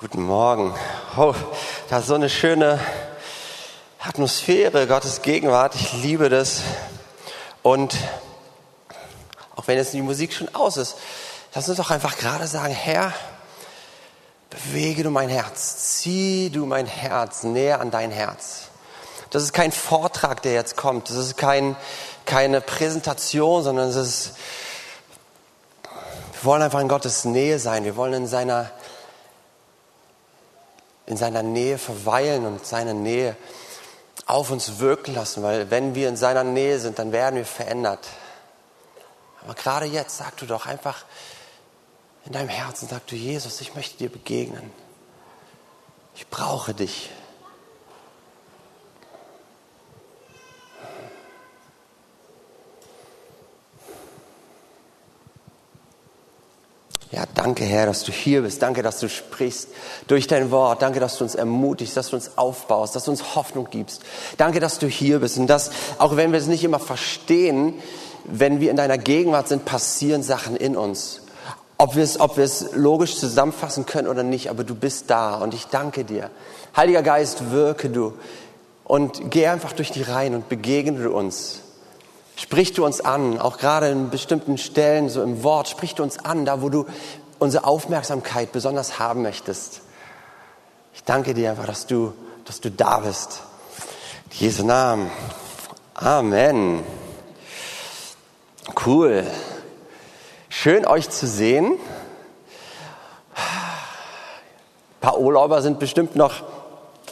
Guten Morgen. Oh, da ist so eine schöne Atmosphäre, Gottes Gegenwart. Ich liebe das. Und auch wenn jetzt die Musik schon aus ist, lass uns doch einfach gerade sagen, Herr, bewege du mein Herz, zieh du mein Herz näher an dein Herz. Das ist kein Vortrag, der jetzt kommt. Das ist kein, keine Präsentation, sondern es ist, wir wollen einfach in Gottes Nähe sein. Wir wollen in seiner in seiner Nähe verweilen und seine Nähe auf uns wirken lassen, weil wenn wir in seiner Nähe sind, dann werden wir verändert. Aber gerade jetzt sag du doch einfach in deinem Herzen, sag du, Jesus, ich möchte dir begegnen. Ich brauche dich. Ja, danke Herr, dass du hier bist. Danke, dass du sprichst durch dein Wort. Danke, dass du uns ermutigst, dass du uns aufbaust, dass du uns Hoffnung gibst. Danke, dass du hier bist und dass, auch wenn wir es nicht immer verstehen, wenn wir in deiner Gegenwart sind, passieren Sachen in uns. Ob wir es, ob wir es logisch zusammenfassen können oder nicht, aber du bist da und ich danke dir. Heiliger Geist, wirke du und geh einfach durch die Reihen und begegne du uns. Sprich du uns an, auch gerade in bestimmten Stellen, so im Wort, sprich du uns an, da wo du unsere Aufmerksamkeit besonders haben möchtest. Ich danke dir einfach, dass du, dass du da bist. In Jesu Namen. Amen. Cool. Schön euch zu sehen. Ein paar Urlauber sind bestimmt noch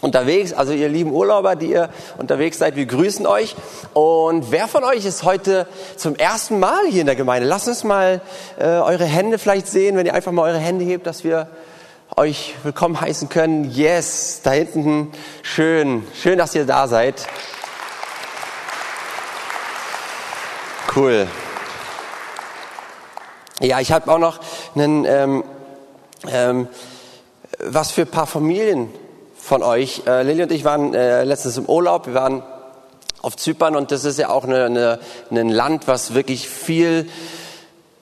unterwegs. Also ihr lieben Urlauber, die ihr unterwegs seid, wir grüßen euch. Und wer von euch ist heute zum ersten Mal hier in der Gemeinde? Lasst uns mal äh, eure Hände vielleicht sehen, wenn ihr einfach mal eure Hände hebt, dass wir euch willkommen heißen können. Yes, da hinten schön, schön, dass ihr da seid. Cool. Ja, ich habe auch noch einen, ähm, ähm, was für ein paar Familien von euch. Äh, Lilly und ich waren äh, letztens im Urlaub. Wir waren auf Zypern und das ist ja auch eine, eine, ein Land, was wirklich viel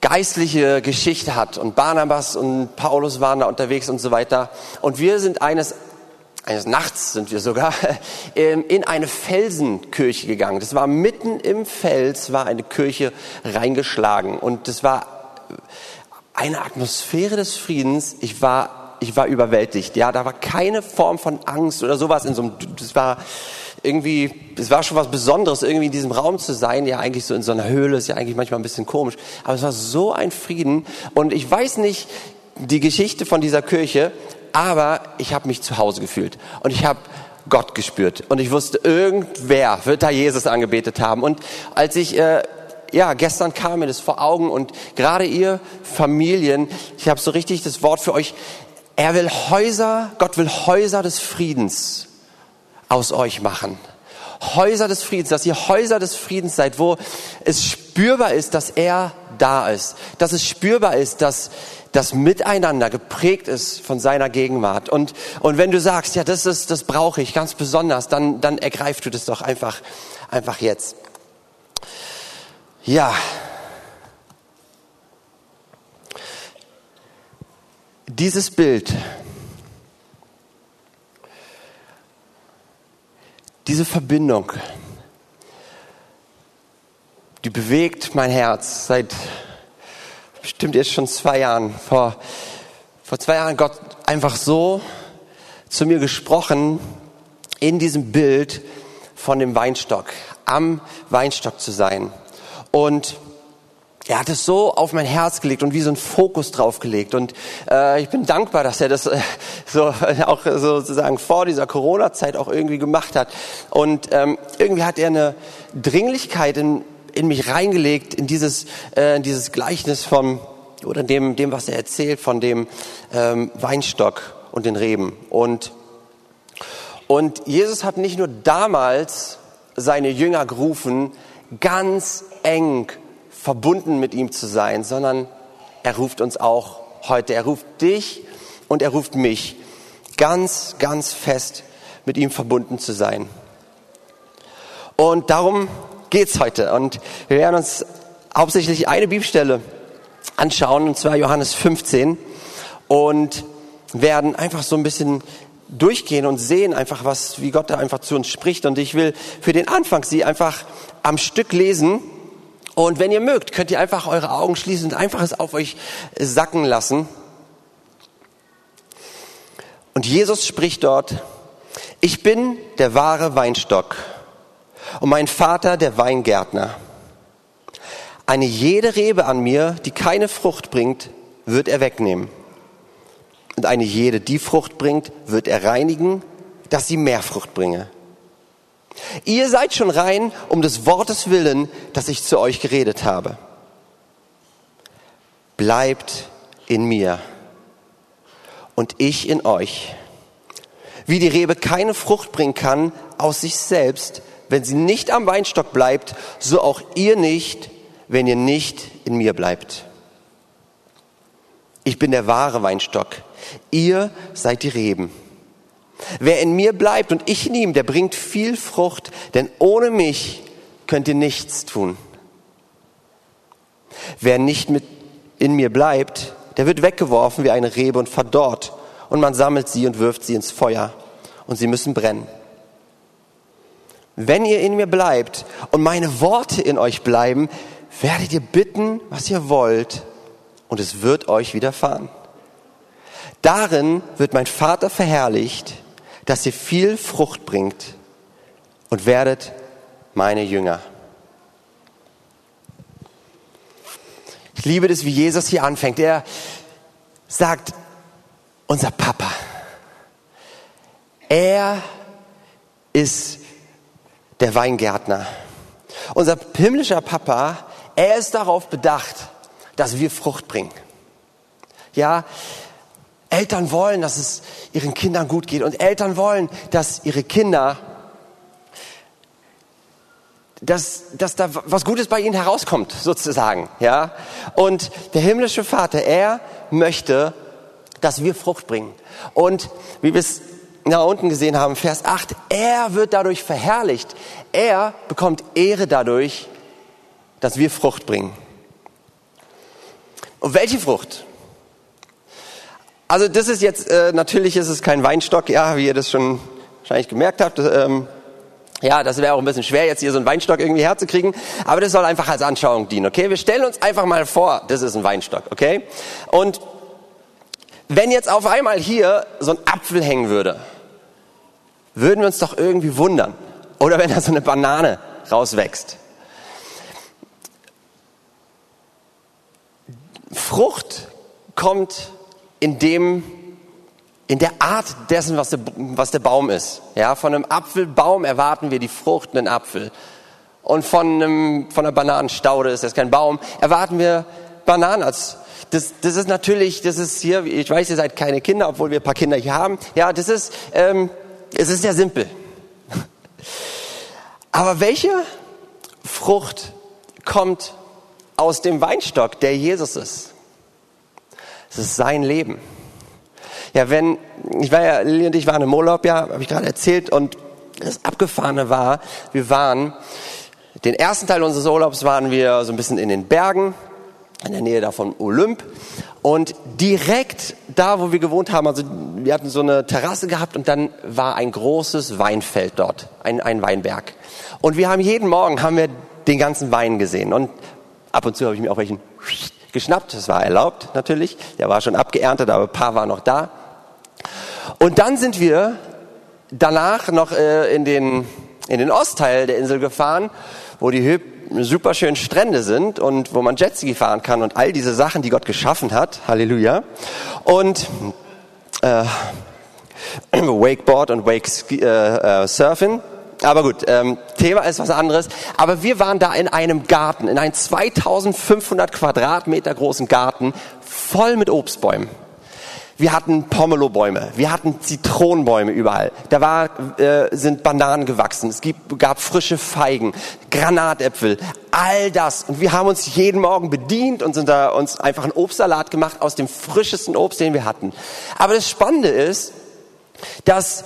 geistliche Geschichte hat. Und Barnabas und Paulus waren da unterwegs und so weiter. Und wir sind eines eines Nachts sind wir sogar in eine Felsenkirche gegangen. Das war mitten im Fels, war eine Kirche reingeschlagen und das war eine Atmosphäre des Friedens. Ich war ich war überwältigt. Ja, da war keine Form von Angst oder sowas in so einem, das war irgendwie, es war schon was Besonderes, irgendwie in diesem Raum zu sein. Ja, eigentlich so in so einer Höhle ist ja eigentlich manchmal ein bisschen komisch. Aber es war so ein Frieden. Und ich weiß nicht die Geschichte von dieser Kirche, aber ich habe mich zu Hause gefühlt. Und ich habe Gott gespürt. Und ich wusste, irgendwer wird da Jesus angebetet haben. Und als ich äh, ja, gestern kam mir das vor Augen und gerade ihr Familien, ich habe so richtig das Wort für euch, er will Häuser, Gott will Häuser des Friedens aus euch machen. Häuser des Friedens, dass ihr Häuser des Friedens seid, wo es spürbar ist, dass er da ist, dass es spürbar ist, dass das Miteinander geprägt ist von seiner Gegenwart. Und, und wenn du sagst, ja, das ist, das brauche ich ganz besonders, dann, dann ergreifst du das doch einfach, einfach jetzt. Ja, Dieses Bild, diese Verbindung, die bewegt mein Herz seit bestimmt jetzt schon zwei Jahren. Vor, vor zwei Jahren Gott einfach so zu mir gesprochen in diesem Bild von dem Weinstock, am Weinstock zu sein. Und er hat es so auf mein Herz gelegt und wie so ein Fokus drauf gelegt. Und äh, ich bin dankbar, dass er das äh, so auch sozusagen vor dieser Corona-Zeit auch irgendwie gemacht hat. Und ähm, irgendwie hat er eine Dringlichkeit in, in mich reingelegt, in dieses, äh, in dieses Gleichnis vom, oder dem, dem, was er erzählt, von dem ähm, Weinstock und den Reben. Und, und Jesus hat nicht nur damals seine Jünger gerufen, ganz eng verbunden mit ihm zu sein, sondern er ruft uns auch heute. Er ruft dich und er ruft mich ganz, ganz fest mit ihm verbunden zu sein. Und darum geht's heute. Und wir werden uns hauptsächlich eine Bibelstelle anschauen, und zwar Johannes 15. Und werden einfach so ein bisschen durchgehen und sehen einfach, was, wie Gott da einfach zu uns spricht. Und ich will für den Anfang sie einfach am Stück lesen. Und wenn ihr mögt, könnt ihr einfach eure Augen schließen und einfach es auf euch sacken lassen. Und Jesus spricht dort, ich bin der wahre Weinstock und mein Vater der Weingärtner. Eine jede Rebe an mir, die keine Frucht bringt, wird er wegnehmen. Und eine jede, die Frucht bringt, wird er reinigen, dass sie mehr Frucht bringe. Ihr seid schon rein um des Wortes willen, das ich zu euch geredet habe. Bleibt in mir und ich in euch. Wie die Rebe keine Frucht bringen kann aus sich selbst, wenn sie nicht am Weinstock bleibt, so auch ihr nicht, wenn ihr nicht in mir bleibt. Ich bin der wahre Weinstock. Ihr seid die Reben. Wer in mir bleibt und ich in ihm, der bringt viel Frucht, denn ohne mich könnt ihr nichts tun. Wer nicht mit in mir bleibt, der wird weggeworfen wie eine Rebe und verdorrt und man sammelt sie und wirft sie ins Feuer und sie müssen brennen. Wenn ihr in mir bleibt und meine Worte in euch bleiben, werdet ihr bitten, was ihr wollt und es wird euch widerfahren. Darin wird mein Vater verherrlicht, dass ihr viel Frucht bringt und werdet meine Jünger. Ich liebe das, wie Jesus hier anfängt. Er sagt, unser Papa, er ist der Weingärtner. Unser himmlischer Papa, er ist darauf bedacht, dass wir Frucht bringen. Ja, Eltern wollen, dass es ihren Kindern gut geht und Eltern wollen, dass ihre Kinder, dass, dass da was Gutes bei ihnen herauskommt, sozusagen. Ja, und der himmlische Vater, er möchte, dass wir Frucht bringen. Und wie wir es da unten gesehen haben, Vers 8, er wird dadurch verherrlicht. Er bekommt Ehre dadurch, dass wir Frucht bringen. Und welche Frucht? Also das ist jetzt, äh, natürlich ist es kein Weinstock, ja, wie ihr das schon wahrscheinlich gemerkt habt. Ähm, ja, das wäre auch ein bisschen schwer, jetzt hier so einen Weinstock irgendwie herzukriegen, aber das soll einfach als Anschauung dienen, okay? Wir stellen uns einfach mal vor, das ist ein Weinstock, okay? Und wenn jetzt auf einmal hier so ein Apfel hängen würde, würden wir uns doch irgendwie wundern. Oder wenn da so eine Banane rauswächst. Frucht kommt in dem, in der Art dessen, was der, was der Baum ist. Ja, von einem Apfelbaum erwarten wir die Frucht, einen Apfel. Und von einem, von einer Bananenstaude ist das kein Baum, erwarten wir Bananen als, das, das ist natürlich, das ist hier, ich weiß, ihr seid keine Kinder, obwohl wir ein paar Kinder hier haben. Ja, das ist, ähm, es ist sehr simpel. Aber welche Frucht kommt aus dem Weinstock, der Jesus ist? Es ist sein Leben. Ja, wenn, ich war ja, Lili und ich waren im Urlaub, ja, habe ich gerade erzählt, und das Abgefahrene war, wir waren, den ersten Teil unseres Urlaubs waren wir so ein bisschen in den Bergen, in der Nähe davon Olymp. Und direkt da, wo wir gewohnt haben, also wir hatten so eine Terrasse gehabt und dann war ein großes Weinfeld dort, ein, ein Weinberg. Und wir haben jeden Morgen haben wir den ganzen Wein gesehen. Und ab und zu habe ich mir auch welchen geschnappt. Das war erlaubt natürlich. Der war schon abgeerntet, aber ein paar waren noch da. Und dann sind wir danach noch äh, in, den, in den Ostteil der Insel gefahren, wo die super schönen Strände sind und wo man Jetski fahren kann und all diese Sachen, die Gott geschaffen hat. Halleluja. Und äh, Wakeboard und Wake äh, äh, Surfen. Aber gut, ähm, Thema ist was anderes. Aber wir waren da in einem Garten, in einem 2500 Quadratmeter großen Garten, voll mit Obstbäumen. Wir hatten Pomelobäume, wir hatten Zitronenbäume überall. Da war, äh, sind Bananen gewachsen, es gibt, gab frische Feigen, Granatäpfel, all das. Und wir haben uns jeden Morgen bedient und sind da uns einfach einen Obstsalat gemacht aus dem frischesten Obst, den wir hatten. Aber das Spannende ist, dass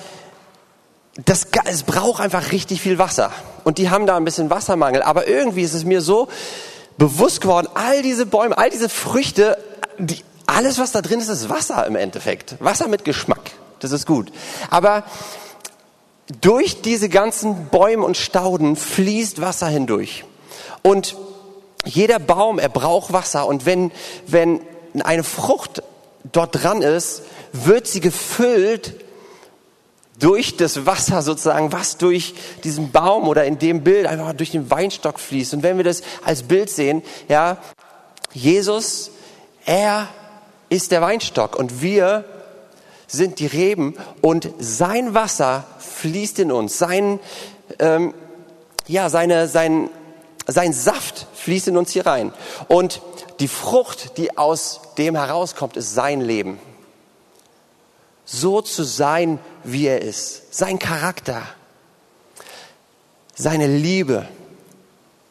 das, es braucht einfach richtig viel Wasser. Und die haben da ein bisschen Wassermangel. Aber irgendwie ist es mir so bewusst geworden, all diese Bäume, all diese Früchte, die alles, was da drin ist, ist Wasser im Endeffekt. Wasser mit Geschmack. Das ist gut. Aber durch diese ganzen Bäume und Stauden fließt Wasser hindurch. Und jeder Baum, er braucht Wasser. Und wenn, wenn eine Frucht dort dran ist, wird sie gefüllt durch das Wasser sozusagen, was durch diesen Baum oder in dem Bild einfach durch den Weinstock fließt. Und wenn wir das als Bild sehen, ja, Jesus, er ist der Weinstock und wir sind die Reben und sein Wasser fließt in uns. Sein, ähm, ja, seine, sein, sein Saft fließt in uns hier rein. Und die Frucht, die aus dem herauskommt, ist sein Leben. So zu sein, wie er ist. Sein Charakter. Seine Liebe.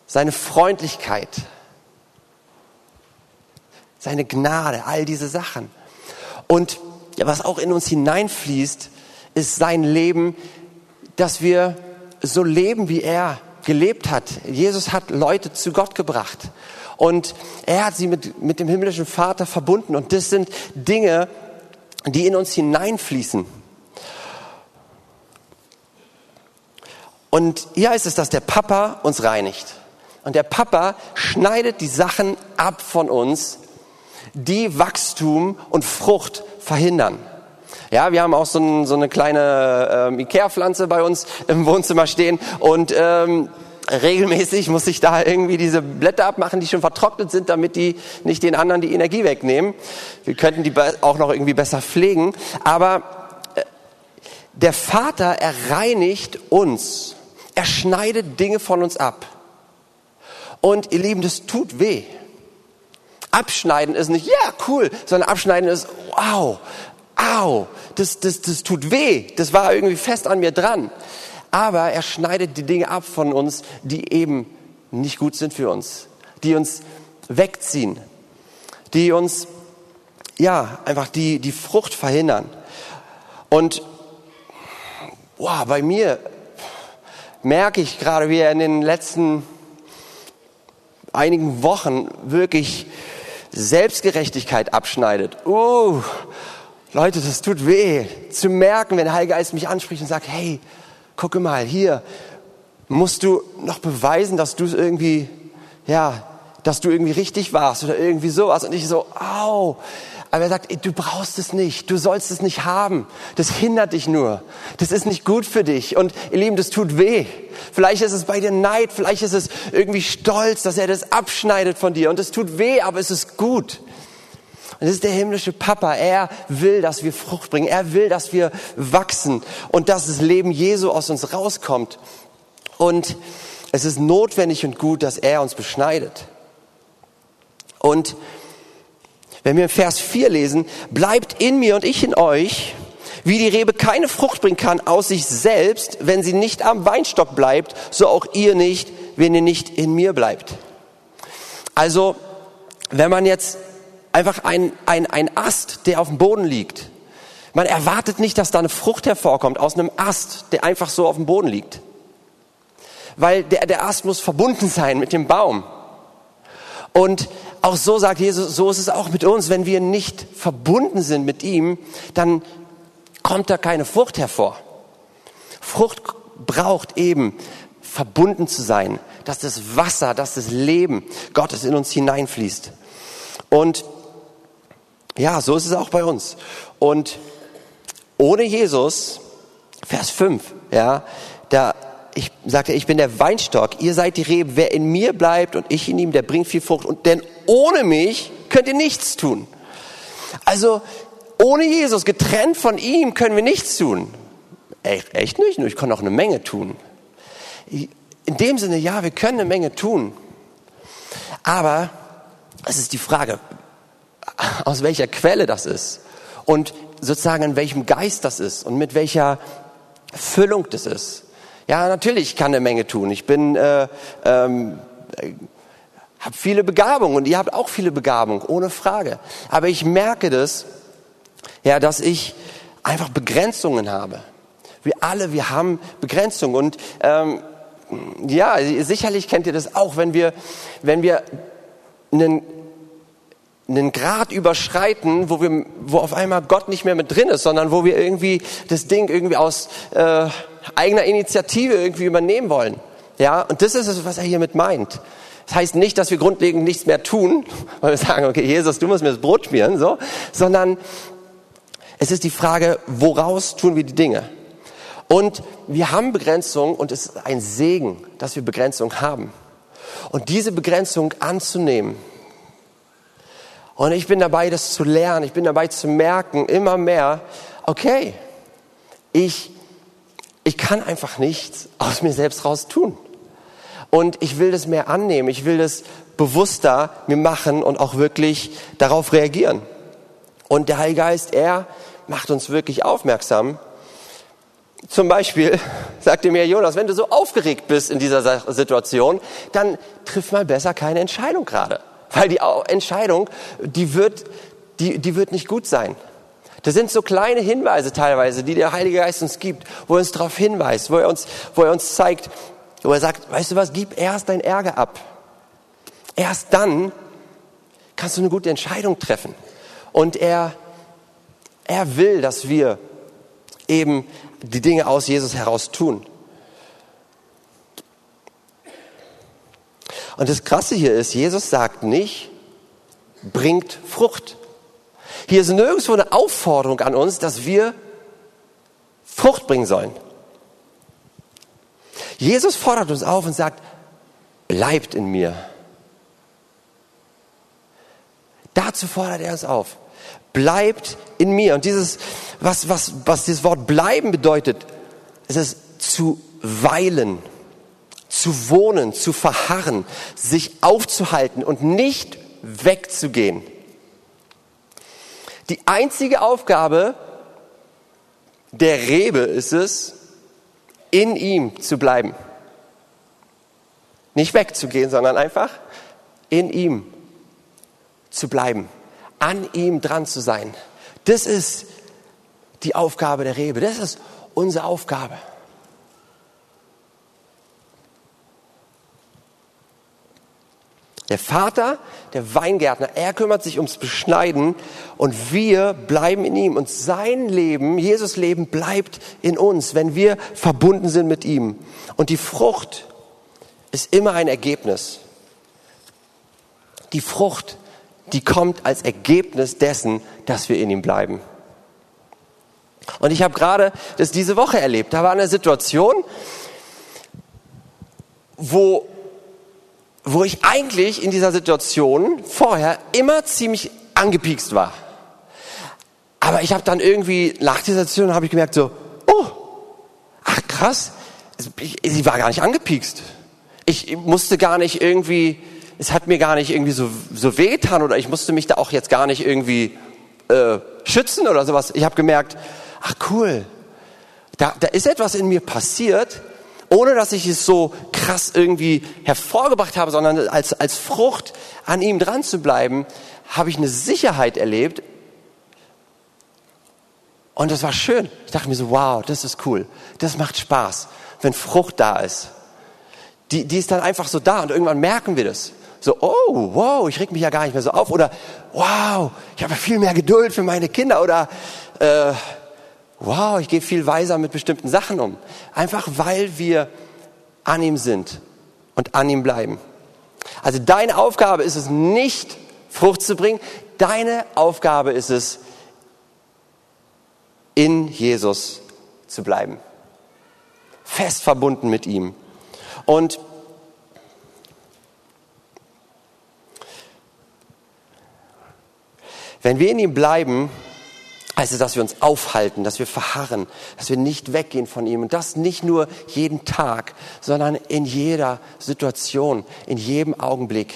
Seine Freundlichkeit. Seine Gnade. All diese Sachen. Und was auch in uns hineinfließt, ist sein Leben, dass wir so leben, wie er gelebt hat. Jesus hat Leute zu Gott gebracht. Und er hat sie mit, mit dem himmlischen Vater verbunden. Und das sind Dinge, die in uns hineinfließen. Und hier heißt es, dass der Papa uns reinigt. Und der Papa schneidet die Sachen ab von uns, die Wachstum und Frucht verhindern. Ja, wir haben auch so, ein, so eine kleine ähm, Ikea-Pflanze bei uns im Wohnzimmer stehen und ähm, regelmäßig muss ich da irgendwie diese Blätter abmachen, die schon vertrocknet sind, damit die nicht den anderen die Energie wegnehmen. Wir könnten die auch noch irgendwie besser pflegen, aber äh, der Vater er reinigt uns. Er schneidet Dinge von uns ab. Und ihr Lieben, das tut weh. Abschneiden ist nicht, ja, cool, sondern abschneiden ist, wow, au, das, das, das tut weh. Das war irgendwie fest an mir dran. Aber er schneidet die Dinge ab von uns, die eben nicht gut sind für uns, die uns wegziehen, die uns, ja, einfach die, die Frucht verhindern. Und, wow, bei mir merke ich gerade, wie er in den letzten einigen Wochen wirklich Selbstgerechtigkeit abschneidet. Uh, Leute, das tut weh, zu merken, wenn der Heilige Geist mich anspricht und sagt, hey, gucke mal, hier musst du noch beweisen, dass du es irgendwie, ja, dass du irgendwie richtig warst oder irgendwie sowas. Und ich so, au. Aber er sagt, ey, du brauchst es nicht, du sollst es nicht haben. Das hindert dich nur. Das ist nicht gut für dich. Und ihr Lieben, das tut weh. Vielleicht ist es bei dir Neid, vielleicht ist es irgendwie Stolz, dass er das abschneidet von dir. Und es tut weh, aber es ist gut. Und das ist der himmlische Papa. Er will, dass wir Frucht bringen. Er will, dass wir wachsen und dass das Leben Jesu aus uns rauskommt. Und es ist notwendig und gut, dass er uns beschneidet. Und wenn wir Vers 4 lesen, bleibt in mir und ich in euch, wie die Rebe keine Frucht bringen kann aus sich selbst, wenn sie nicht am Weinstock bleibt, so auch ihr nicht, wenn ihr nicht in mir bleibt. Also, wenn man jetzt einfach ein, ein, ein Ast, der auf dem Boden liegt, man erwartet nicht, dass da eine Frucht hervorkommt aus einem Ast, der einfach so auf dem Boden liegt. Weil der, der Ast muss verbunden sein mit dem Baum. Und auch so sagt Jesus, so ist es auch mit uns. Wenn wir nicht verbunden sind mit ihm, dann kommt da keine Frucht hervor. Frucht braucht eben verbunden zu sein, dass das Wasser, dass das Leben Gottes in uns hineinfließt. Und ja, so ist es auch bei uns. Und ohne Jesus, Vers 5, ja, da ich sagte, ich bin der Weinstock, ihr seid die Reben, wer in mir bleibt und ich in ihm, der bringt viel Frucht. Und denn ohne mich könnt ihr nichts tun. Also ohne Jesus, getrennt von ihm, können wir nichts tun. Echt, echt nicht? Ich kann auch eine Menge tun. In dem Sinne, ja, wir können eine Menge tun. Aber es ist die Frage, aus welcher Quelle das ist und sozusagen in welchem Geist das ist und mit welcher Füllung das ist. Ja, natürlich kann eine Menge tun. Ich bin, äh, ähm, habe viele Begabungen und ihr habt auch viele Begabungen, ohne Frage. Aber ich merke das, ja, dass ich einfach Begrenzungen habe. Wir alle, wir haben Begrenzungen und ähm, ja, sicherlich kennt ihr das auch, wenn wir, wenn wir einen einen Grad überschreiten, wo wir, wo auf einmal Gott nicht mehr mit drin ist, sondern wo wir irgendwie das Ding irgendwie aus äh, eigener Initiative irgendwie übernehmen wollen. Ja, und das ist es, was er hiermit meint. Das heißt nicht, dass wir grundlegend nichts mehr tun, weil wir sagen, okay, Jesus, du musst mir das Brot schmieren, so, sondern es ist die Frage, woraus tun wir die Dinge? Und wir haben Begrenzung und es ist ein Segen, dass wir Begrenzung haben. Und diese Begrenzung anzunehmen. Und ich bin dabei, das zu lernen. Ich bin dabei zu merken, immer mehr, okay, ich, ich kann einfach nichts aus mir selbst raus tun. Und ich will das mehr annehmen. Ich will das bewusster mir machen und auch wirklich darauf reagieren. Und der Heilige Geist, er macht uns wirklich aufmerksam. Zum Beispiel sagte mir Jonas, wenn du so aufgeregt bist in dieser Situation, dann triff mal besser keine Entscheidung gerade. Weil die Entscheidung, die wird, die, die wird nicht gut sein. Das sind so kleine Hinweise teilweise, die der Heilige Geist uns gibt, wo er uns darauf hinweist, wo er uns, wo er uns zeigt, wo er sagt, weißt du was, gib erst dein Ärger ab. Erst dann kannst du eine gute Entscheidung treffen. Und er, er will, dass wir eben die Dinge aus Jesus heraus tun. Und das Krasse hier ist, Jesus sagt nicht, bringt Frucht. Hier ist nirgendwo eine Aufforderung an uns, dass wir Frucht bringen sollen. Jesus fordert uns auf und sagt, bleibt in mir. Dazu fordert er uns auf. Bleibt in mir. Und dieses, was, was, was dieses Wort bleiben bedeutet, ist es zu weilen, zu wohnen, zu verharren, sich aufzuhalten und nicht wegzugehen. Die einzige Aufgabe der Rebe ist es, in ihm zu bleiben. Nicht wegzugehen, sondern einfach in ihm zu bleiben, an ihm dran zu sein. Das ist die Aufgabe der Rebe. Das ist unsere Aufgabe. Der Vater, der Weingärtner, er kümmert sich ums Beschneiden und wir bleiben in ihm. Und sein Leben, Jesus Leben bleibt in uns, wenn wir verbunden sind mit ihm. Und die Frucht ist immer ein Ergebnis. Die Frucht, die kommt als Ergebnis dessen, dass wir in ihm bleiben. Und ich habe gerade das diese Woche erlebt. Da war eine Situation, wo wo ich eigentlich in dieser Situation vorher immer ziemlich angepiekst war. Aber ich habe dann irgendwie nach dieser Situation habe ich gemerkt so, oh, ach krass, sie war gar nicht angepiekst. Ich musste gar nicht irgendwie, es hat mir gar nicht irgendwie so, so wehtan oder ich musste mich da auch jetzt gar nicht irgendwie äh, schützen oder sowas. Ich habe gemerkt, ach cool, da, da ist etwas in mir passiert, ohne dass ich es so krass irgendwie hervorgebracht habe, sondern als, als Frucht an ihm dran zu bleiben, habe ich eine Sicherheit erlebt. Und das war schön. Ich dachte mir so, wow, das ist cool. Das macht Spaß, wenn Frucht da ist. Die, die ist dann einfach so da und irgendwann merken wir das. So, oh, wow, ich reg mich ja gar nicht mehr so auf. Oder, wow, ich habe viel mehr Geduld für meine Kinder. Oder, äh, wow, ich gehe viel weiser mit bestimmten Sachen um. Einfach weil wir an ihm sind und an ihm bleiben. Also deine Aufgabe ist es nicht, Frucht zu bringen. Deine Aufgabe ist es, in Jesus zu bleiben. Fest verbunden mit ihm. Und wenn wir in ihm bleiben, heißt es, dass wir uns aufhalten, dass wir verharren, dass wir nicht weggehen von ihm. Und das nicht nur jeden Tag, sondern in jeder Situation, in jedem Augenblick.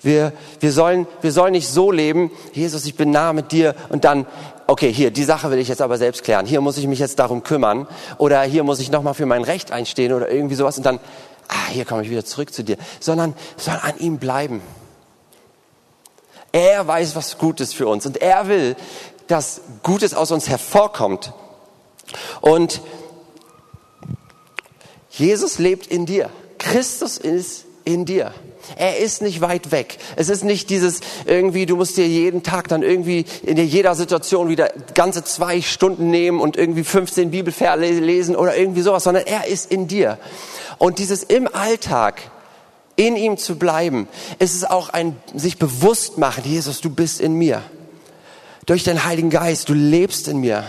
Wir, wir, sollen, wir sollen nicht so leben, Jesus, ich bin nah mit dir und dann, okay, hier, die Sache will ich jetzt aber selbst klären. Hier muss ich mich jetzt darum kümmern oder hier muss ich nochmal für mein Recht einstehen oder irgendwie sowas und dann, ah, hier komme ich wieder zurück zu dir. Sondern soll an ihm bleiben. Er weiß, was gut ist für uns und er will, dass Gutes aus uns hervorkommt. Und Jesus lebt in dir. Christus ist in dir. Er ist nicht weit weg. Es ist nicht dieses irgendwie, du musst dir jeden Tag dann irgendwie in jeder Situation wieder ganze zwei Stunden nehmen und irgendwie 15 Bibelverse lesen oder irgendwie sowas, sondern er ist in dir. Und dieses im Alltag in ihm zu bleiben, ist es auch ein sich bewusst machen, Jesus, du bist in mir. Durch den Heiligen Geist, du lebst in mir.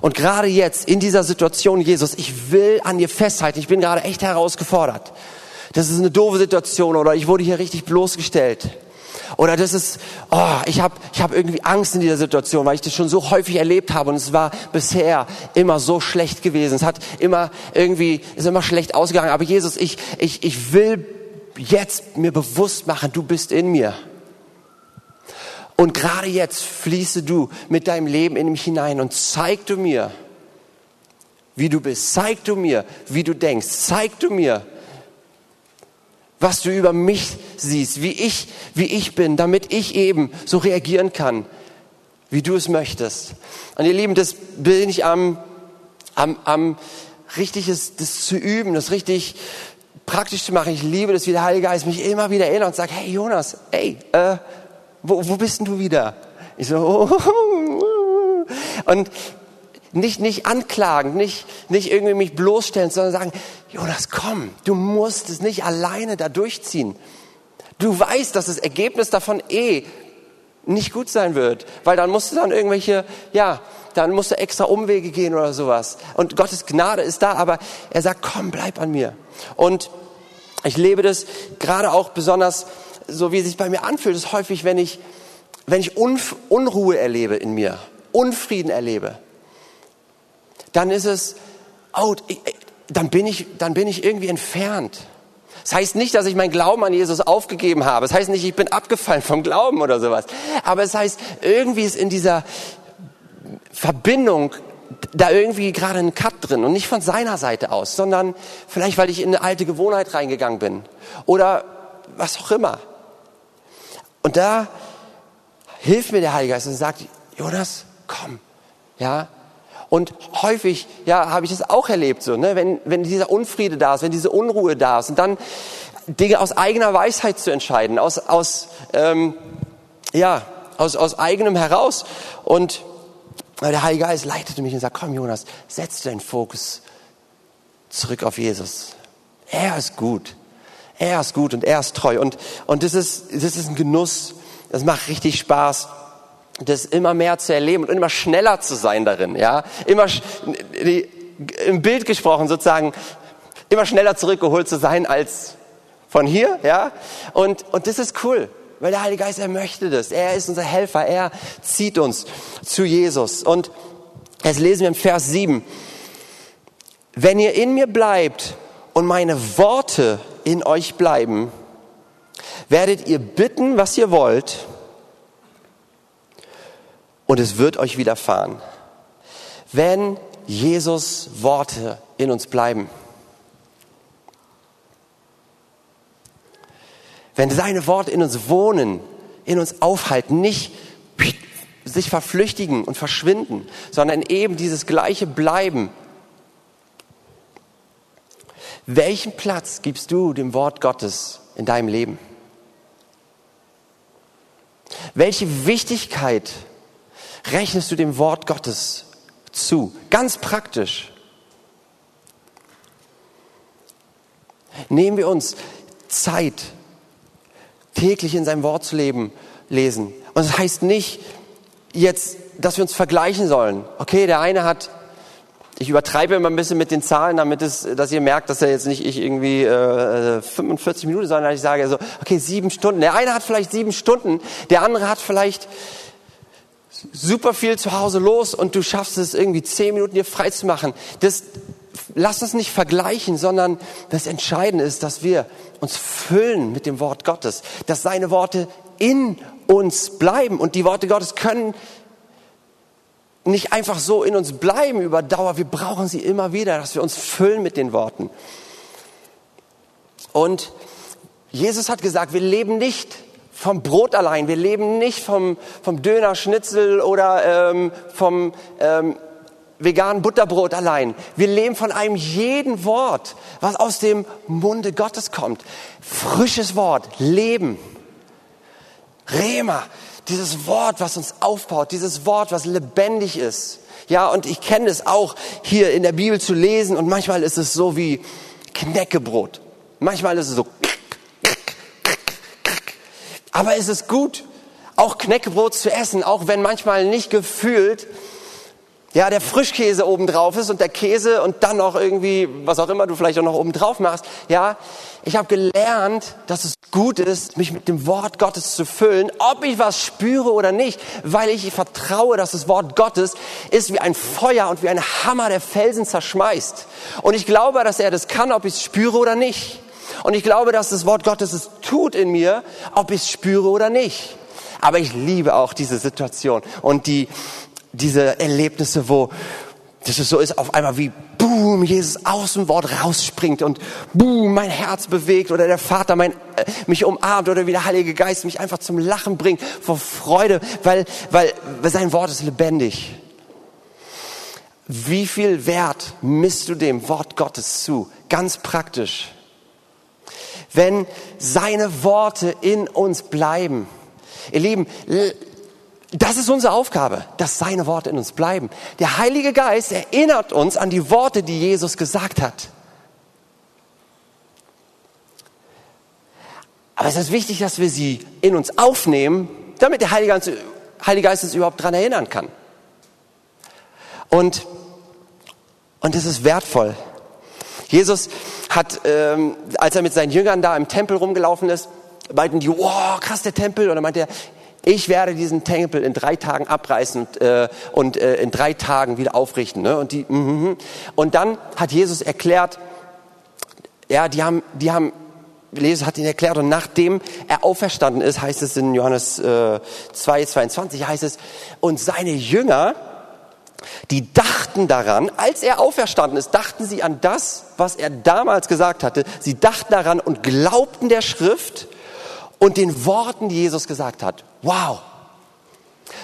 Und gerade jetzt, in dieser Situation, Jesus, ich will an dir festhalten. Ich bin gerade echt herausgefordert. Das ist eine doofe Situation oder ich wurde hier richtig bloßgestellt. Oder das ist, oh, ich habe ich hab irgendwie Angst in dieser Situation, weil ich das schon so häufig erlebt habe und es war bisher immer so schlecht gewesen. Es hat immer irgendwie, ist immer schlecht ausgegangen. Aber Jesus, ich, ich, ich will jetzt mir bewusst machen, du bist in mir. Und gerade jetzt fließe du mit deinem Leben in mich hinein und zeig du mir, wie du bist. Zeig du mir, wie du denkst. Zeig du mir, was du über mich siehst, wie ich, wie ich bin, damit ich eben so reagieren kann, wie du es möchtest. Und ihr Lieben, das bin ich am, am, am richtig ist, das zu üben, das richtig praktisch zu machen. Ich liebe das, wie der Heilige Geist mich immer wieder erinnert und sagt, hey Jonas, hey, äh, wo, wo bist denn du wieder? Ich so, oh, und nicht, nicht anklagen, nicht, nicht irgendwie mich bloßstellen, sondern sagen, Jonas, komm, du musst es nicht alleine da durchziehen. Du weißt, dass das Ergebnis davon eh nicht gut sein wird, weil dann musst du dann irgendwelche, ja, dann musst du extra Umwege gehen oder sowas. Und Gottes Gnade ist da, aber er sagt, komm, bleib an mir. Und ich lebe das gerade auch besonders, so wie es sich bei mir anfühlt, ist häufig, wenn ich, wenn ich Unruhe erlebe in mir, Unfrieden erlebe, dann ist es, oh, dann bin ich, dann bin ich irgendwie entfernt. Das heißt nicht, dass ich meinen Glauben an Jesus aufgegeben habe. Das heißt nicht, ich bin abgefallen vom Glauben oder sowas. Aber es heißt, irgendwie ist in dieser Verbindung da irgendwie gerade ein Cut drin und nicht von seiner Seite aus, sondern vielleicht, weil ich in eine alte Gewohnheit reingegangen bin oder was auch immer. Und da hilft mir der Heilige Geist und sagt, Jonas, komm, ja. Und häufig, ja, habe ich das auch erlebt, so, ne, wenn, wenn dieser Unfriede da ist, wenn diese Unruhe da ist und dann Dinge aus eigener Weisheit zu entscheiden, aus, aus, ähm, ja, aus, aus eigenem heraus und der Heilige Geist leitete mich und sagt, komm Jonas, setz deinen Fokus zurück auf Jesus. Er ist gut. Er ist gut und er ist treu. Und, und das, ist, das ist ein Genuss. Das macht richtig Spaß, das immer mehr zu erleben und immer schneller zu sein darin. Ja, immer im Bild gesprochen sozusagen, immer schneller zurückgeholt zu sein als von hier. Ja, und, und das ist cool. Weil der Heilige Geist, er möchte das. Er ist unser Helfer. Er zieht uns zu Jesus. Und jetzt lesen wir im Vers 7. Wenn ihr in mir bleibt und meine Worte in euch bleiben, werdet ihr bitten, was ihr wollt, und es wird euch widerfahren. Wenn Jesus Worte in uns bleiben. Wenn seine Worte in uns wohnen, in uns aufhalten, nicht sich verflüchtigen und verschwinden, sondern eben dieses gleiche bleiben. Welchen Platz gibst du dem Wort Gottes in deinem Leben? Welche Wichtigkeit rechnest du dem Wort Gottes zu? Ganz praktisch. Nehmen wir uns Zeit, täglich in seinem Wort zu leben, lesen. Und das heißt nicht jetzt, dass wir uns vergleichen sollen. Okay, der eine hat, ich übertreibe immer ein bisschen mit den Zahlen, damit es, dass ihr merkt, dass er jetzt nicht ich irgendwie äh, 45 Minuten, sondern ich sage so, okay, sieben Stunden. Der eine hat vielleicht sieben Stunden, der andere hat vielleicht super viel zu Hause los und du schaffst es irgendwie zehn Minuten dir frei zu machen. Das, lass uns nicht vergleichen, sondern das Entscheidende ist, dass wir uns füllen mit dem Wort Gottes, dass seine Worte in uns bleiben. Und die Worte Gottes können nicht einfach so in uns bleiben über Dauer. Wir brauchen sie immer wieder, dass wir uns füllen mit den Worten. Und Jesus hat gesagt, wir leben nicht vom Brot allein, wir leben nicht vom, vom Döner, Schnitzel oder ähm, vom, ähm, veganen Butterbrot allein. Wir leben von einem jeden Wort, was aus dem Munde Gottes kommt. Frisches Wort, Leben. Rema, dieses Wort, was uns aufbaut, dieses Wort, was lebendig ist. Ja, und ich kenne es auch hier in der Bibel zu lesen und manchmal ist es so wie Knäckebrot. Manchmal ist es so. Aber es ist gut, auch Knäckebrot zu essen, auch wenn manchmal nicht gefühlt ja, der Frischkäse oben drauf ist und der Käse und dann noch irgendwie, was auch immer du vielleicht auch noch oben drauf machst. Ja, ich habe gelernt, dass es gut ist, mich mit dem Wort Gottes zu füllen, ob ich was spüre oder nicht, weil ich vertraue, dass das Wort Gottes ist wie ein Feuer und wie ein Hammer, der Felsen zerschmeißt. Und ich glaube, dass er das kann, ob ich es spüre oder nicht. Und ich glaube, dass das Wort Gottes es tut in mir, ob ich es spüre oder nicht. Aber ich liebe auch diese Situation und die, diese Erlebnisse, wo das so ist, auf einmal wie boom, Jesus aus dem Wort rausspringt und boom, mein Herz bewegt oder der Vater mein, äh, mich umarmt oder wie der Heilige Geist mich einfach zum Lachen bringt vor Freude, weil, weil, weil sein Wort ist lebendig. Wie viel Wert misst du dem Wort Gottes zu? Ganz praktisch. Wenn seine Worte in uns bleiben. Ihr Lieben, das ist unsere Aufgabe, dass seine Worte in uns bleiben. Der Heilige Geist erinnert uns an die Worte, die Jesus gesagt hat. Aber es ist wichtig, dass wir sie in uns aufnehmen, damit der Heilige Geist, Heilige Geist uns überhaupt daran erinnern kann. Und, und es ist wertvoll. Jesus hat, ähm, als er mit seinen Jüngern da im Tempel rumgelaufen ist, meinten die, wow, krass der Tempel. Und dann meinte er, ich werde diesen Tempel in drei Tagen abreißen und, äh, und äh, in drei Tagen wieder aufrichten. Ne? Und, die, mm, und dann hat Jesus erklärt, ja, die haben, die haben, Jesus hat ihn erklärt und nachdem er auferstanden ist, heißt es in Johannes äh, 2, 22, heißt es, und seine Jünger, die dachten daran, als er auferstanden ist, dachten sie an das, was er damals gesagt hatte. Sie dachten daran und glaubten der Schrift und den Worten, die Jesus gesagt hat. Wow.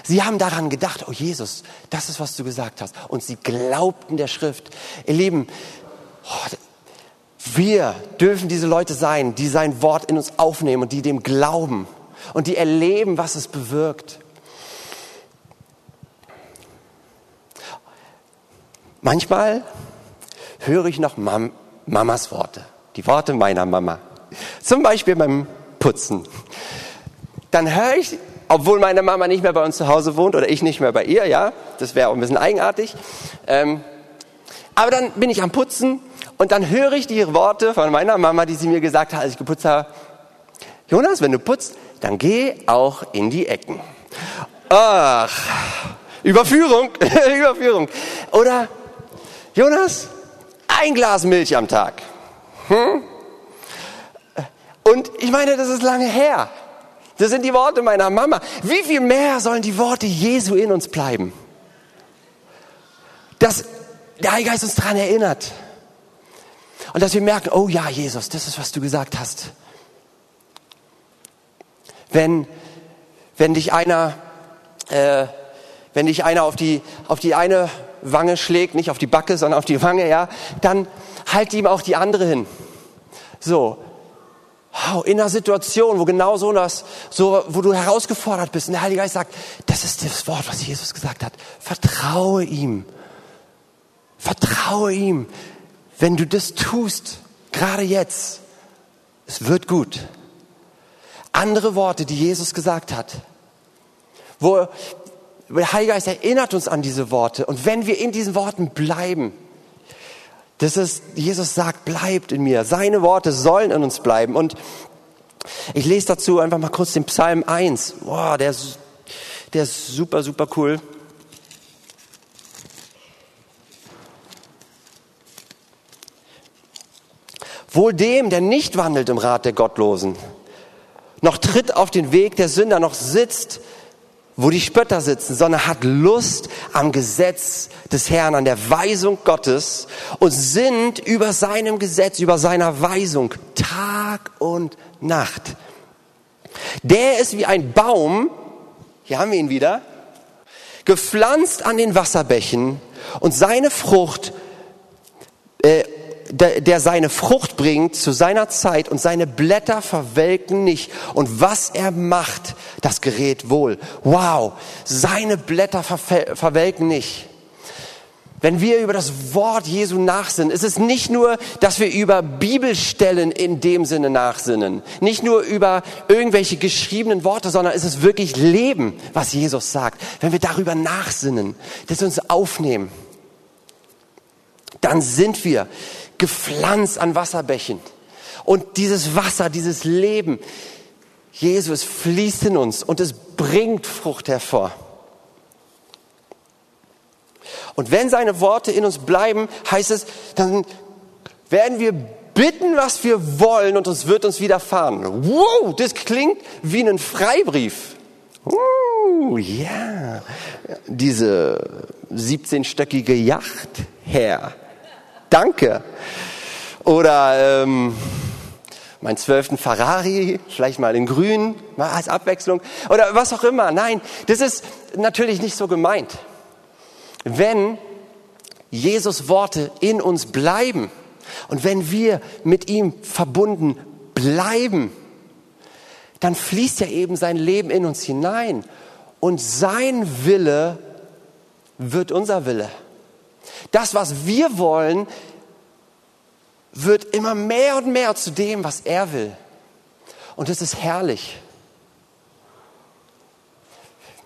Sie haben daran gedacht, oh Jesus, das ist, was du gesagt hast. Und sie glaubten der Schrift. Ihr Lieben, oh, wir dürfen diese Leute sein, die sein Wort in uns aufnehmen und die dem glauben und die erleben, was es bewirkt. Manchmal höre ich noch Mam Mamas Worte, die Worte meiner Mama. Zum Beispiel beim Putzen. Dann höre ich, obwohl meine Mama nicht mehr bei uns zu Hause wohnt oder ich nicht mehr bei ihr, ja, das wäre auch ein bisschen eigenartig. Ähm, aber dann bin ich am Putzen und dann höre ich die Worte von meiner Mama, die sie mir gesagt hat, als ich geputzt habe. Jonas, wenn du putzt, dann geh auch in die Ecken. Ach, Überführung, Überführung. Oder, Jonas, ein Glas Milch am Tag. Hm? Und ich meine, das ist lange her. Das sind die Worte meiner Mama. Wie viel mehr sollen die Worte Jesu in uns bleiben? Dass der Heilige Geist uns daran erinnert. Und dass wir merken, oh ja, Jesus, das ist, was du gesagt hast. Wenn, wenn dich einer, äh, wenn dich einer auf die, auf die eine Wange schlägt, nicht auf die Backe, sondern auf die Wange, ja, dann halt ihm auch die andere hin. So, wow, in einer Situation, wo genau so das, so, wo du herausgefordert bist, und der Heilige Geist sagt, das ist das Wort, was Jesus gesagt hat. Vertraue ihm. Vertraue ihm. Wenn du das tust, gerade jetzt, es wird gut. Andere Worte, die Jesus gesagt hat, wo der Heilige Geist erinnert uns an diese Worte. Und wenn wir in diesen Worten bleiben, das ist, Jesus sagt, bleibt in mir. Seine Worte sollen in uns bleiben. Und ich lese dazu einfach mal kurz den Psalm 1. Boah, der, der ist super, super cool. Wohl dem, der nicht wandelt im Rat der Gottlosen, noch tritt auf den Weg der Sünder, noch sitzt wo die Spötter sitzen, sondern hat Lust am Gesetz des Herrn, an der Weisung Gottes und sind über seinem Gesetz, über seiner Weisung Tag und Nacht. Der ist wie ein Baum, hier haben wir ihn wieder, gepflanzt an den Wasserbächen Und seine Frucht, äh, der, der seine Frucht bringt zu seiner Zeit und seine Blätter verwelken nicht. Und was er macht, das gerät wohl. Wow, seine Blätter ver verwelken nicht. Wenn wir über das Wort Jesu nachsinnen, ist es nicht nur, dass wir über Bibelstellen in dem Sinne nachsinnen, nicht nur über irgendwelche geschriebenen Worte, sondern es ist wirklich Leben, was Jesus sagt. Wenn wir darüber nachsinnen, das uns aufnehmen, dann sind wir gepflanzt an Wasserbächen. Und dieses Wasser, dieses Leben, Jesus fließt in uns und es bringt Frucht hervor. Und wenn seine Worte in uns bleiben, heißt es, dann werden wir bitten, was wir wollen und es wird uns widerfahren. Wow, das klingt wie ein Freibrief. Uh, ja, diese 17-stöckige Yacht, Herr. Danke. Oder ähm, meinen zwölften Ferrari, vielleicht mal in grün, mal als Abwechslung oder was auch immer. Nein, das ist natürlich nicht so gemeint. Wenn Jesus Worte in uns bleiben und wenn wir mit ihm verbunden bleiben, dann fließt ja eben sein Leben in uns hinein und sein Wille wird unser Wille. Das, was wir wollen, wird immer mehr und mehr zu dem, was er will. Und das ist herrlich.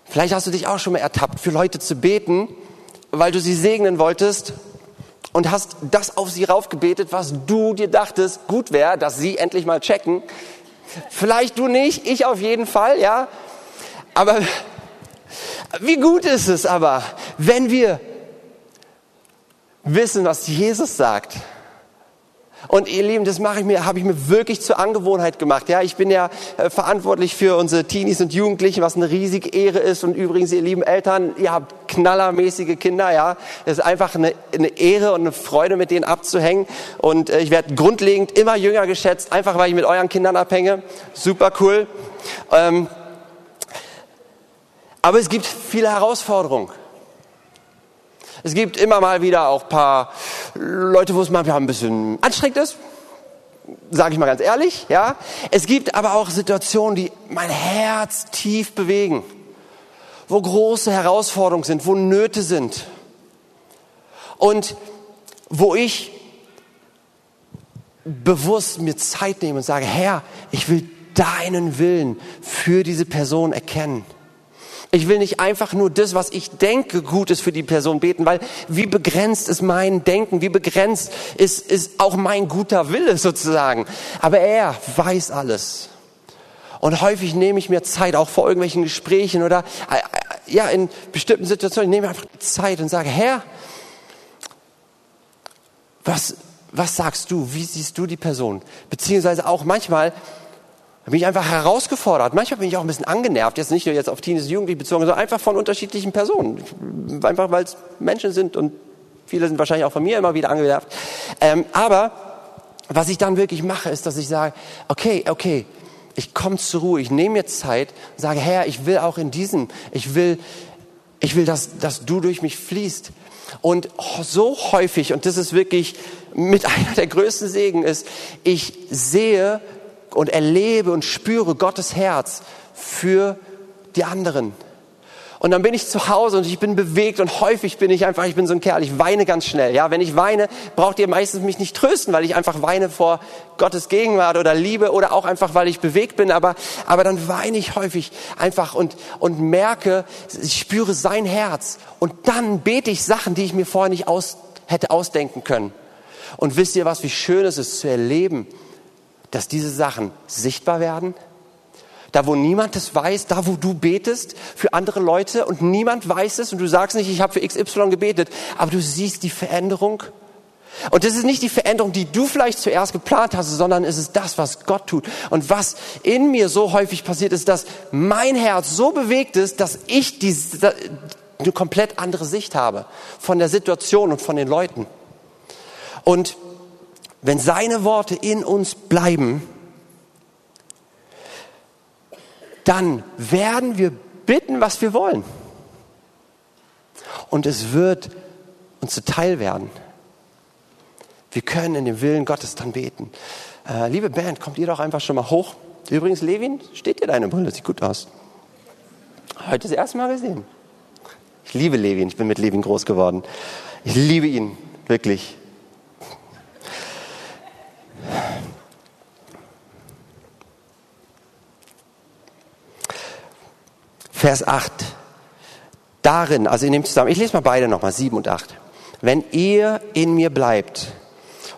Vielleicht hast du dich auch schon mal ertappt, für Leute zu beten, weil du sie segnen wolltest und hast das auf sie raufgebetet, was du dir dachtest, gut wäre, dass sie endlich mal checken. Vielleicht du nicht, ich auf jeden Fall, ja. Aber wie gut ist es aber, wenn wir wissen, was Jesus sagt und ihr Lieben, das mache ich mir, habe ich mir wirklich zur Angewohnheit gemacht. Ja, ich bin ja äh, verantwortlich für unsere Teenies und Jugendlichen, was eine riesige Ehre ist. Und übrigens, ihr lieben Eltern, ihr habt knallermäßige Kinder. Ja, es ist einfach eine, eine Ehre und eine Freude, mit denen abzuhängen. Und äh, ich werde grundlegend immer jünger geschätzt, einfach weil ich mit euren Kindern abhänge. Super cool. Ähm, aber es gibt viele Herausforderungen. Es gibt immer mal wieder auch paar Leute, wo es manchmal ein bisschen anstrengend ist, sage ich mal ganz ehrlich. Ja, es gibt aber auch Situationen, die mein Herz tief bewegen, wo große Herausforderungen sind, wo Nöte sind und wo ich bewusst mir Zeit nehme und sage, Herr, ich will deinen Willen für diese Person erkennen. Ich will nicht einfach nur das, was ich denke, gut ist für die Person beten, weil wie begrenzt ist mein Denken, wie begrenzt ist, ist auch mein guter Wille sozusagen. Aber er weiß alles. Und häufig nehme ich mir Zeit, auch vor irgendwelchen Gesprächen oder äh, äh, ja, in bestimmten Situationen, ich nehme einfach Zeit und sage, Herr, was, was sagst du? Wie siehst du die Person? Beziehungsweise auch manchmal da bin ich einfach herausgefordert. Manchmal bin ich auch ein bisschen angenervt, jetzt nicht nur jetzt auf Teenies Jugendliche bezogen, sondern einfach von unterschiedlichen Personen. Einfach weil es Menschen sind und viele sind wahrscheinlich auch von mir immer wieder angenervt. Ähm, aber was ich dann wirklich mache, ist, dass ich sage, okay, okay, ich komme zur Ruhe, ich nehme mir Zeit sage, Herr, ich will auch in diesem, ich will, ich will, dass, dass du durch mich fließt. Und so häufig, und das ist wirklich mit einer der größten Segen ist, ich sehe und erlebe und spüre Gottes Herz für die anderen. Und dann bin ich zu Hause und ich bin bewegt und häufig bin ich einfach, ich bin so ein Kerl, ich weine ganz schnell. Ja, wenn ich weine, braucht ihr meistens mich nicht trösten, weil ich einfach weine vor Gottes Gegenwart oder Liebe oder auch einfach, weil ich bewegt bin. Aber, aber dann weine ich häufig einfach und, und merke, ich spüre sein Herz. Und dann bete ich Sachen, die ich mir vorher nicht aus, hätte ausdenken können. Und wisst ihr was, wie schön es ist zu erleben, dass diese Sachen sichtbar werden? Da, wo niemand es weiß, da, wo du betest für andere Leute und niemand weiß es und du sagst nicht, ich habe für XY gebetet, aber du siehst die Veränderung. Und das ist nicht die Veränderung, die du vielleicht zuerst geplant hast, sondern es ist das, was Gott tut. Und was in mir so häufig passiert ist, dass mein Herz so bewegt ist, dass ich die, eine komplett andere Sicht habe von der Situation und von den Leuten. Und wenn seine Worte in uns bleiben, dann werden wir bitten, was wir wollen. Und es wird uns zuteil werden. Wir können in dem Willen Gottes dann beten. Äh, liebe Band, kommt ihr doch einfach schon mal hoch. Übrigens, Levin, steht dir deine Brille? Sieht gut aus. Heute das erste Mal gesehen. Ich liebe Levin, ich bin mit Levin groß geworden. Ich liebe ihn, wirklich. Vers 8. Darin, also in dem Zusammenhang, ich lese mal beide nochmal, 7 und 8. Wenn ihr in mir bleibt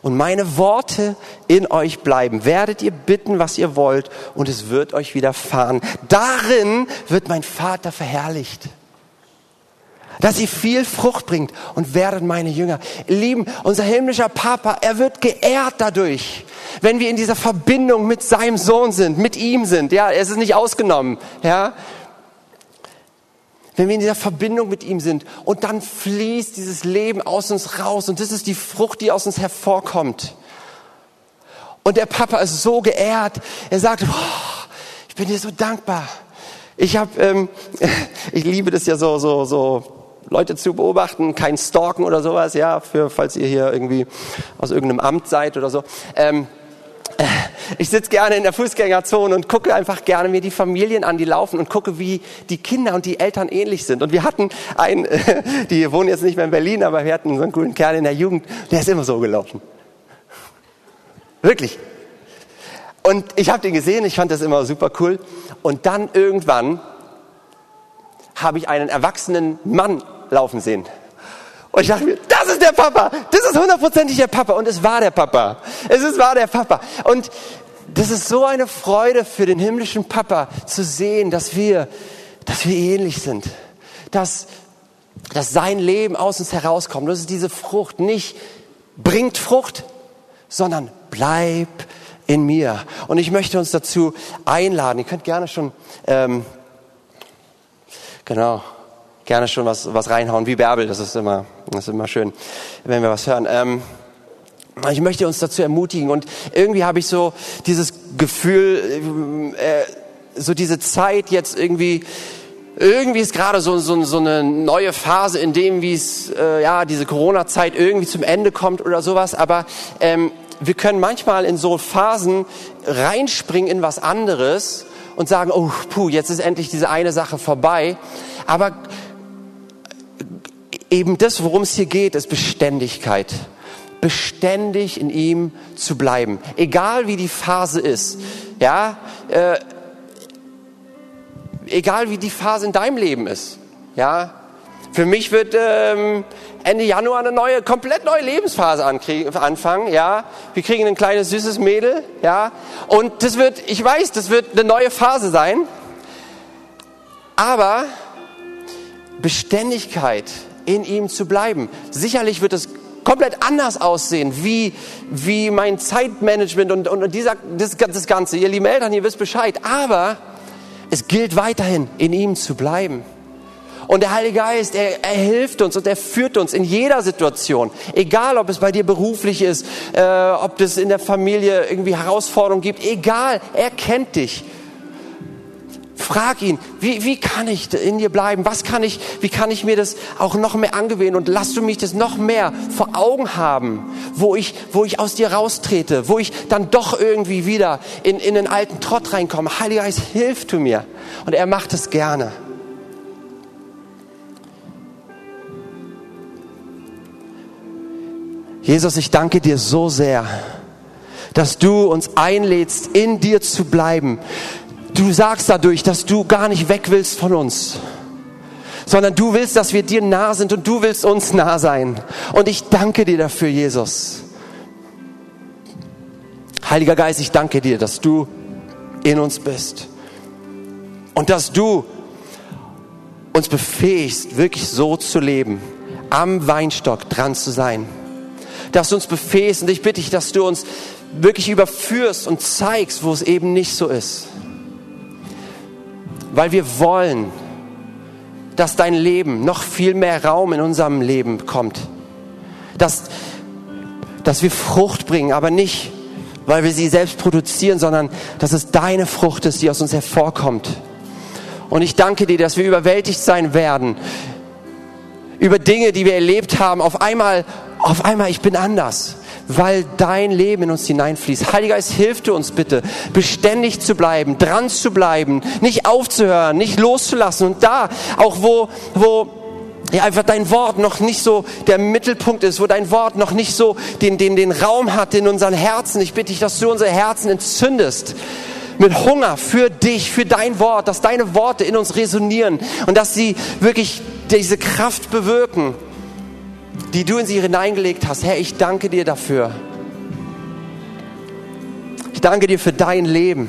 und meine Worte in euch bleiben, werdet ihr bitten, was ihr wollt, und es wird euch widerfahren. Darin wird mein Vater verherrlicht. Dass ihr viel Frucht bringt und werdet meine Jünger. Lieben, unser himmlischer Papa, er wird geehrt dadurch, wenn wir in dieser Verbindung mit seinem Sohn sind, mit ihm sind. Ja, es ist nicht ausgenommen. Ja, wenn wir in dieser Verbindung mit ihm sind und dann fließt dieses Leben aus uns raus und das ist die Frucht, die aus uns hervorkommt. Und der Papa ist so geehrt. Er sagt, oh, ich bin dir so dankbar. Ich habe, ähm, ich liebe das ja so, so, so Leute zu beobachten, kein Stalken oder sowas, ja, für falls ihr hier irgendwie aus irgendeinem Amt seid oder so. Ähm, ich sitze gerne in der Fußgängerzone und gucke einfach gerne mir die Familien an, die laufen und gucke, wie die Kinder und die Eltern ähnlich sind. Und wir hatten einen, die wohnen jetzt nicht mehr in Berlin, aber wir hatten so einen coolen Kerl in der Jugend, der ist immer so gelaufen. Wirklich. Und ich habe den gesehen, ich fand das immer super cool. Und dann irgendwann habe ich einen erwachsenen Mann laufen sehen. Und ich dachte mir, das ist der Papa, das ist hundertprozentig der Papa. Und es war der Papa. Es ist, war der Papa. Und das ist so eine Freude für den himmlischen Papa zu sehen, dass wir, dass wir ähnlich sind. Dass, dass sein Leben aus uns herauskommt. Das ist diese Frucht nicht bringt Frucht, sondern bleib in mir. Und ich möchte uns dazu einladen. Ihr könnt gerne schon, ähm, genau, gerne schon was, was reinhauen, wie Bärbel. Das ist immer, das ist immer schön, wenn wir was hören. Ähm, ich möchte uns dazu ermutigen und irgendwie habe ich so dieses Gefühl, äh, so diese Zeit jetzt irgendwie, irgendwie ist gerade so, so, so eine neue Phase, in dem wie es, äh, ja, diese Corona-Zeit irgendwie zum Ende kommt oder sowas, aber ähm, wir können manchmal in so Phasen reinspringen in was anderes und sagen, oh, puh, jetzt ist endlich diese eine Sache vorbei, aber eben das, worum es hier geht, ist Beständigkeit beständig in ihm zu bleiben. Egal wie die Phase ist. Ja, äh, egal wie die Phase in deinem Leben ist. Ja, für mich wird ähm, Ende Januar eine neue, komplett neue Lebensphase anfangen. Ja, wir kriegen ein kleines süßes Mädel. Ja, und das wird, ich weiß, das wird eine neue Phase sein. Aber Beständigkeit in ihm zu bleiben. Sicherlich wird es komplett anders aussehen, wie, wie mein Zeitmanagement und, und dieser, das, das Ganze. Ihr lieben Eltern, ihr wisst Bescheid. Aber es gilt weiterhin, in ihm zu bleiben. Und der Heilige Geist, er, er hilft uns und er führt uns in jeder Situation. Egal, ob es bei dir beruflich ist, äh, ob es in der Familie irgendwie Herausforderungen gibt. Egal, er kennt dich. Frag ihn, wie, wie kann ich in dir bleiben? Was kann ich, wie kann ich mir das auch noch mehr angewöhnen? Und lass du mich das noch mehr vor Augen haben, wo ich, wo ich aus dir raustrete, wo ich dann doch irgendwie wieder in, in den alten Trott reinkomme. Heiliger Geist, hilf du mir. Und er macht es gerne. Jesus, ich danke dir so sehr, dass du uns einlädst, in dir zu bleiben, Du sagst dadurch, dass du gar nicht weg willst von uns, sondern du willst, dass wir dir nah sind und du willst uns nah sein. Und ich danke dir dafür, Jesus. Heiliger Geist, ich danke dir, dass du in uns bist und dass du uns befähigst, wirklich so zu leben, am Weinstock dran zu sein. Dass du uns befähigst und ich bitte dich, dass du uns wirklich überführst und zeigst, wo es eben nicht so ist weil wir wollen, dass dein Leben noch viel mehr Raum in unserem Leben bekommt. Dass, dass wir Frucht bringen, aber nicht, weil wir sie selbst produzieren, sondern dass es deine Frucht ist, die aus uns hervorkommt. Und ich danke dir, dass wir überwältigt sein werden über Dinge, die wir erlebt haben, auf einmal, auf einmal, ich bin anders weil dein Leben in uns hineinfließt. Heiliger Geist, hilf du uns bitte, beständig zu bleiben, dran zu bleiben, nicht aufzuhören, nicht loszulassen. Und da, auch wo, wo ja, einfach dein Wort noch nicht so der Mittelpunkt ist, wo dein Wort noch nicht so den, den, den Raum hat in unseren Herzen. Ich bitte dich, dass du unsere Herzen entzündest mit Hunger für dich, für dein Wort, dass deine Worte in uns resonieren und dass sie wirklich diese Kraft bewirken, die du in sie hineingelegt hast. Herr, ich danke dir dafür. Ich danke dir für dein Leben.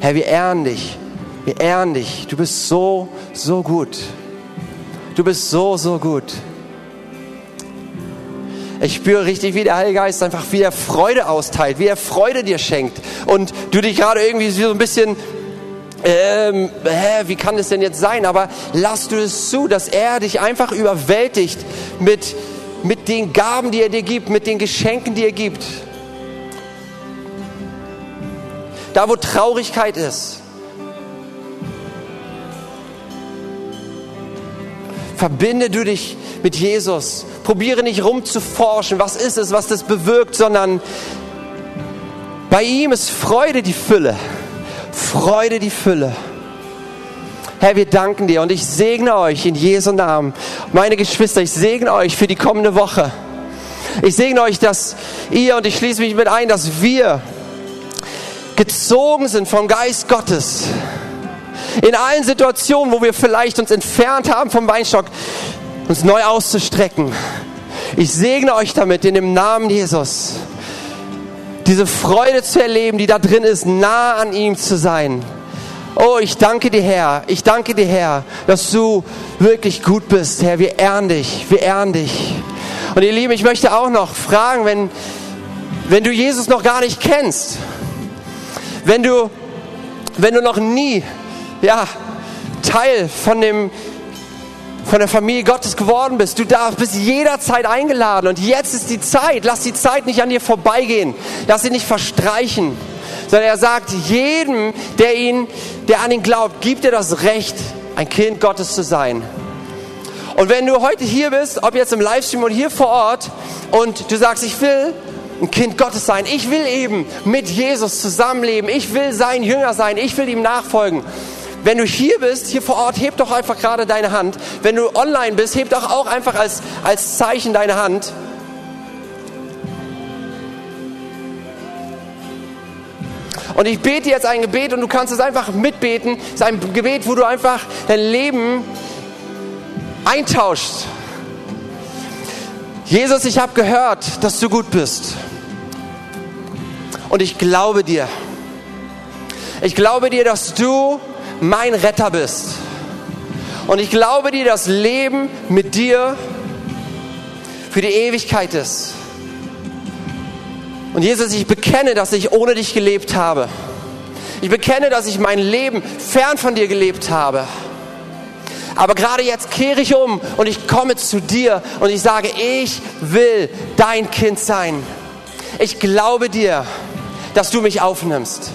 Herr, wir ehren dich. Wir ehren dich. Du bist so, so gut. Du bist so, so gut. Ich spüre richtig, wie der Heilige Geist einfach wieder Freude austeilt, wie er Freude dir schenkt. Und du dich gerade irgendwie so ein bisschen ähm, hä, wie kann das denn jetzt sein? Aber lass du es zu, dass er dich einfach überwältigt mit, mit den Gaben, die er dir gibt, mit den Geschenken, die er gibt. Da, wo Traurigkeit ist, verbinde du dich mit Jesus. Probiere nicht rumzuforschen, was ist es, was das bewirkt, sondern bei ihm ist Freude die Fülle. Freude die Fülle. Herr, wir danken dir und ich segne euch in Jesu Namen. Meine Geschwister, ich segne euch für die kommende Woche. Ich segne euch, dass ihr, und ich schließe mich mit ein, dass wir gezogen sind vom Geist Gottes. In allen Situationen, wo wir vielleicht uns entfernt haben vom Weinstock, uns neu auszustrecken. Ich segne euch damit in dem Namen Jesus diese Freude zu erleben, die da drin ist, nah an ihm zu sein. Oh, ich danke dir, Herr. Ich danke dir, Herr, dass du wirklich gut bist, Herr. Wir ehren dich. Wir ehren dich. Und ihr Lieben, ich möchte auch noch fragen, wenn, wenn du Jesus noch gar nicht kennst, wenn du, wenn du noch nie, ja, Teil von dem von der Familie Gottes geworden bist. Du darfst, bist jederzeit eingeladen und jetzt ist die Zeit. Lass die Zeit nicht an dir vorbeigehen. Lass sie nicht verstreichen. Sondern er sagt, jedem, der ihn, der an ihn glaubt, gibt er das Recht, ein Kind Gottes zu sein. Und wenn du heute hier bist, ob jetzt im Livestream oder hier vor Ort, und du sagst, ich will ein Kind Gottes sein, ich will eben mit Jesus zusammenleben, ich will sein Jünger sein, ich will ihm nachfolgen, wenn du hier bist, hier vor Ort, heb doch einfach gerade deine Hand. Wenn du online bist, heb doch auch einfach als, als Zeichen deine Hand. Und ich bete jetzt ein Gebet und du kannst es einfach mitbeten. Es ist ein Gebet, wo du einfach dein Leben eintauschst. Jesus, ich habe gehört, dass du gut bist. Und ich glaube dir. Ich glaube dir, dass du mein Retter bist. Und ich glaube dir, das Leben mit dir für die Ewigkeit ist. Und Jesus, ich bekenne, dass ich ohne dich gelebt habe. Ich bekenne, dass ich mein Leben fern von dir gelebt habe. Aber gerade jetzt kehre ich um und ich komme zu dir und ich sage, ich will dein Kind sein. Ich glaube dir, dass du mich aufnimmst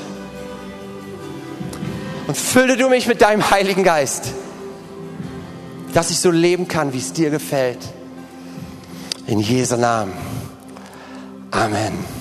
und fülle du mich mit deinem Heiligen Geist, dass ich so leben kann, wie es dir gefällt. In Jesu Namen. Amen.